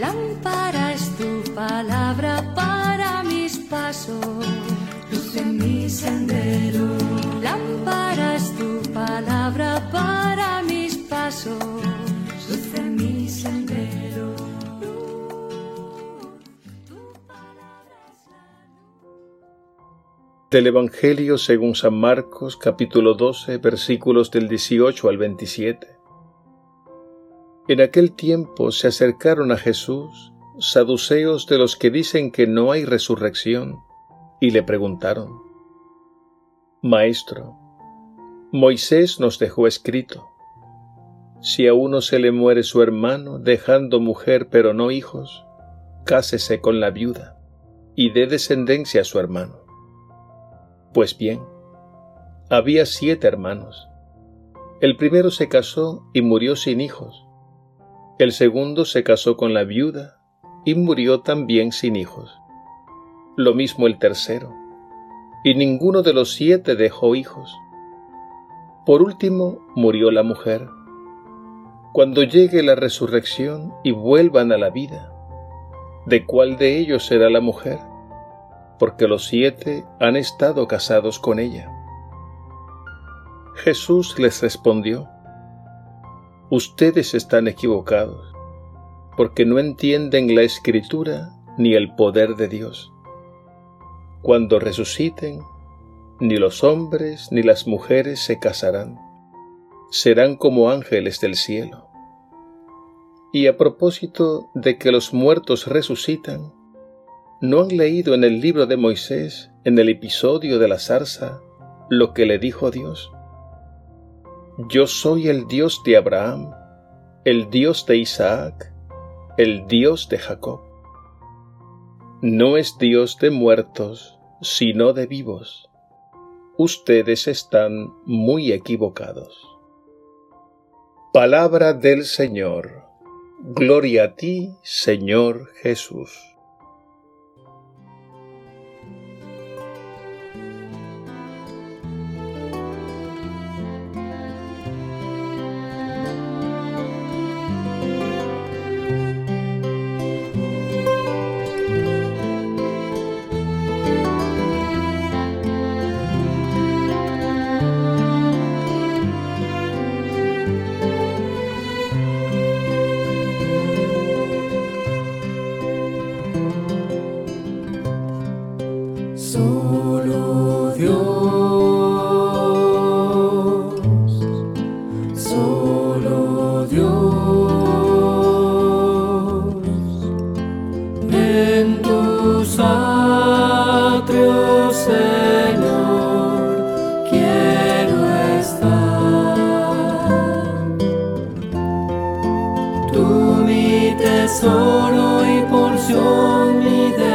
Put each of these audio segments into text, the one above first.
Lámpara es tu palabra para mis pasos, luz en mi sendero. Lámpara es tu palabra para mis pasos, luz en mi sendero. Del Evangelio según San Marcos capítulo 12 versículos del 18 al 27. En aquel tiempo se acercaron a Jesús saduceos de los que dicen que no hay resurrección y le preguntaron, Maestro, Moisés nos dejó escrito, si a uno se le muere su hermano dejando mujer pero no hijos, cásese con la viuda y dé descendencia a su hermano. Pues bien, había siete hermanos. El primero se casó y murió sin hijos. El segundo se casó con la viuda y murió también sin hijos. Lo mismo el tercero. Y ninguno de los siete dejó hijos. Por último murió la mujer. Cuando llegue la resurrección y vuelvan a la vida, ¿de cuál de ellos será la mujer? Porque los siete han estado casados con ella. Jesús les respondió, Ustedes están equivocados, porque no entienden la escritura ni el poder de Dios. Cuando resuciten, ni los hombres ni las mujeres se casarán, serán como ángeles del cielo. Y a propósito de que los muertos resucitan, ¿no han leído en el libro de Moisés, en el episodio de la zarza, lo que le dijo Dios? Yo soy el Dios de Abraham, el Dios de Isaac, el Dios de Jacob. No es Dios de muertos, sino de vivos. Ustedes están muy equivocados. Palabra del Señor. Gloria a ti, Señor Jesús. Mi tesoro y porción, mi delicia,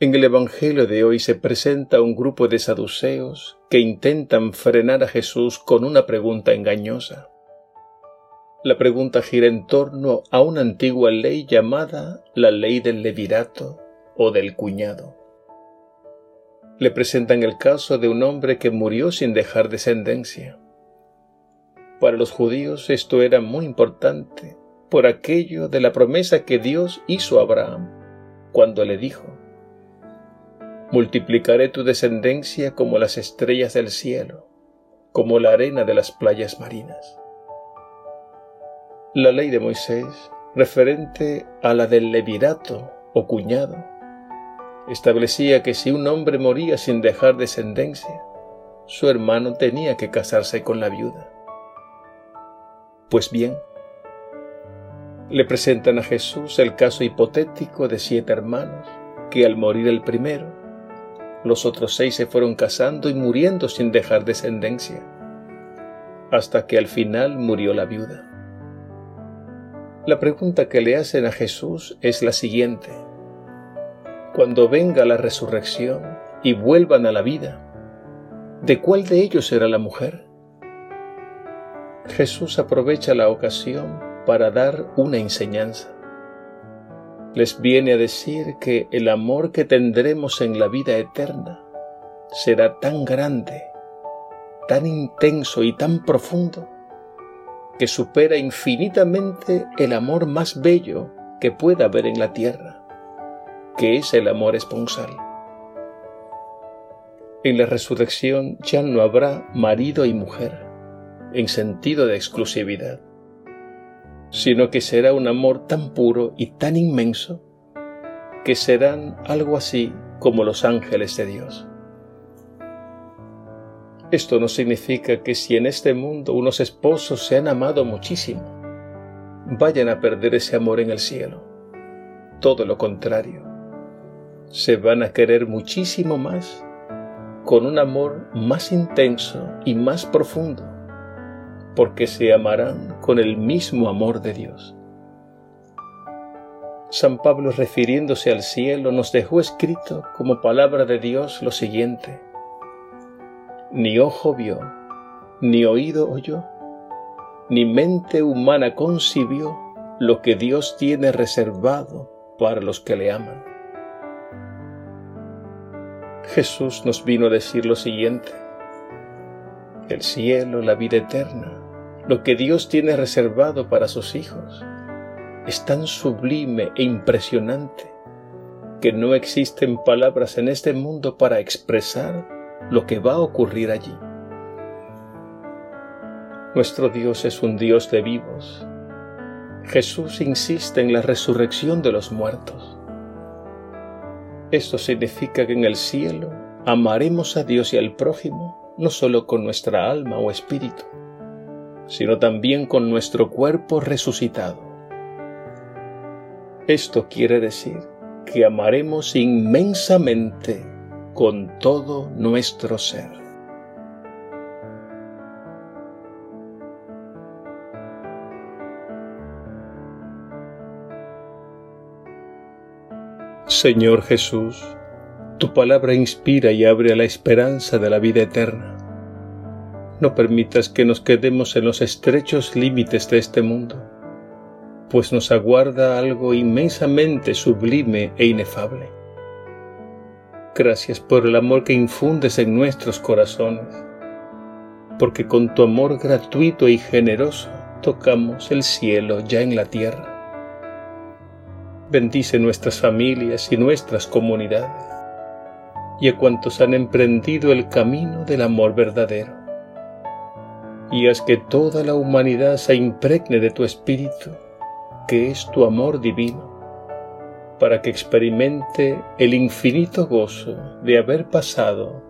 En el Evangelio de hoy se presenta un grupo de saduceos que intentan frenar a Jesús con una pregunta engañosa. La pregunta gira en torno a una antigua ley llamada la ley del levirato o del cuñado. Le presentan el caso de un hombre que murió sin dejar descendencia. Para los judíos esto era muy importante por aquello de la promesa que Dios hizo a Abraham cuando le dijo, multiplicaré tu descendencia como las estrellas del cielo, como la arena de las playas marinas. La ley de Moisés, referente a la del levirato o cuñado, establecía que si un hombre moría sin dejar descendencia, su hermano tenía que casarse con la viuda. Pues bien, le presentan a Jesús el caso hipotético de siete hermanos que al morir el primero, los otros seis se fueron casando y muriendo sin dejar descendencia, hasta que al final murió la viuda. La pregunta que le hacen a Jesús es la siguiente. Cuando venga la resurrección y vuelvan a la vida, ¿de cuál de ellos será la mujer? Jesús aprovecha la ocasión para dar una enseñanza les viene a decir que el amor que tendremos en la vida eterna será tan grande, tan intenso y tan profundo que supera infinitamente el amor más bello que pueda haber en la tierra, que es el amor esponsal. En la resurrección ya no habrá marido y mujer, en sentido de exclusividad sino que será un amor tan puro y tan inmenso que serán algo así como los ángeles de Dios. Esto no significa que si en este mundo unos esposos se han amado muchísimo, vayan a perder ese amor en el cielo. Todo lo contrario, se van a querer muchísimo más, con un amor más intenso y más profundo porque se amarán con el mismo amor de Dios. San Pablo refiriéndose al cielo nos dejó escrito como palabra de Dios lo siguiente. Ni ojo vio, ni oído oyó, ni mente humana concibió lo que Dios tiene reservado para los que le aman. Jesús nos vino a decir lo siguiente. El cielo, la vida eterna, lo que Dios tiene reservado para sus hijos es tan sublime e impresionante que no existen palabras en este mundo para expresar lo que va a ocurrir allí. Nuestro Dios es un Dios de vivos. Jesús insiste en la resurrección de los muertos. Esto significa que en el cielo amaremos a Dios y al prójimo no solo con nuestra alma o espíritu, sino también con nuestro cuerpo resucitado. Esto quiere decir que amaremos inmensamente con todo nuestro ser. Señor Jesús, tu palabra inspira y abre a la esperanza de la vida eterna no permitas que nos quedemos en los estrechos límites de este mundo, pues nos aguarda algo inmensamente sublime e inefable. Gracias por el amor que infundes en nuestros corazones, porque con tu amor gratuito y generoso tocamos el cielo ya en la tierra. Bendice nuestras familias y nuestras comunidades, y a cuantos han emprendido el camino del amor verdadero y haz que toda la humanidad se impregne de tu espíritu, que es tu amor divino, para que experimente el infinito gozo de haber pasado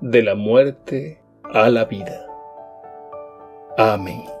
de la muerte a la vida. Amén.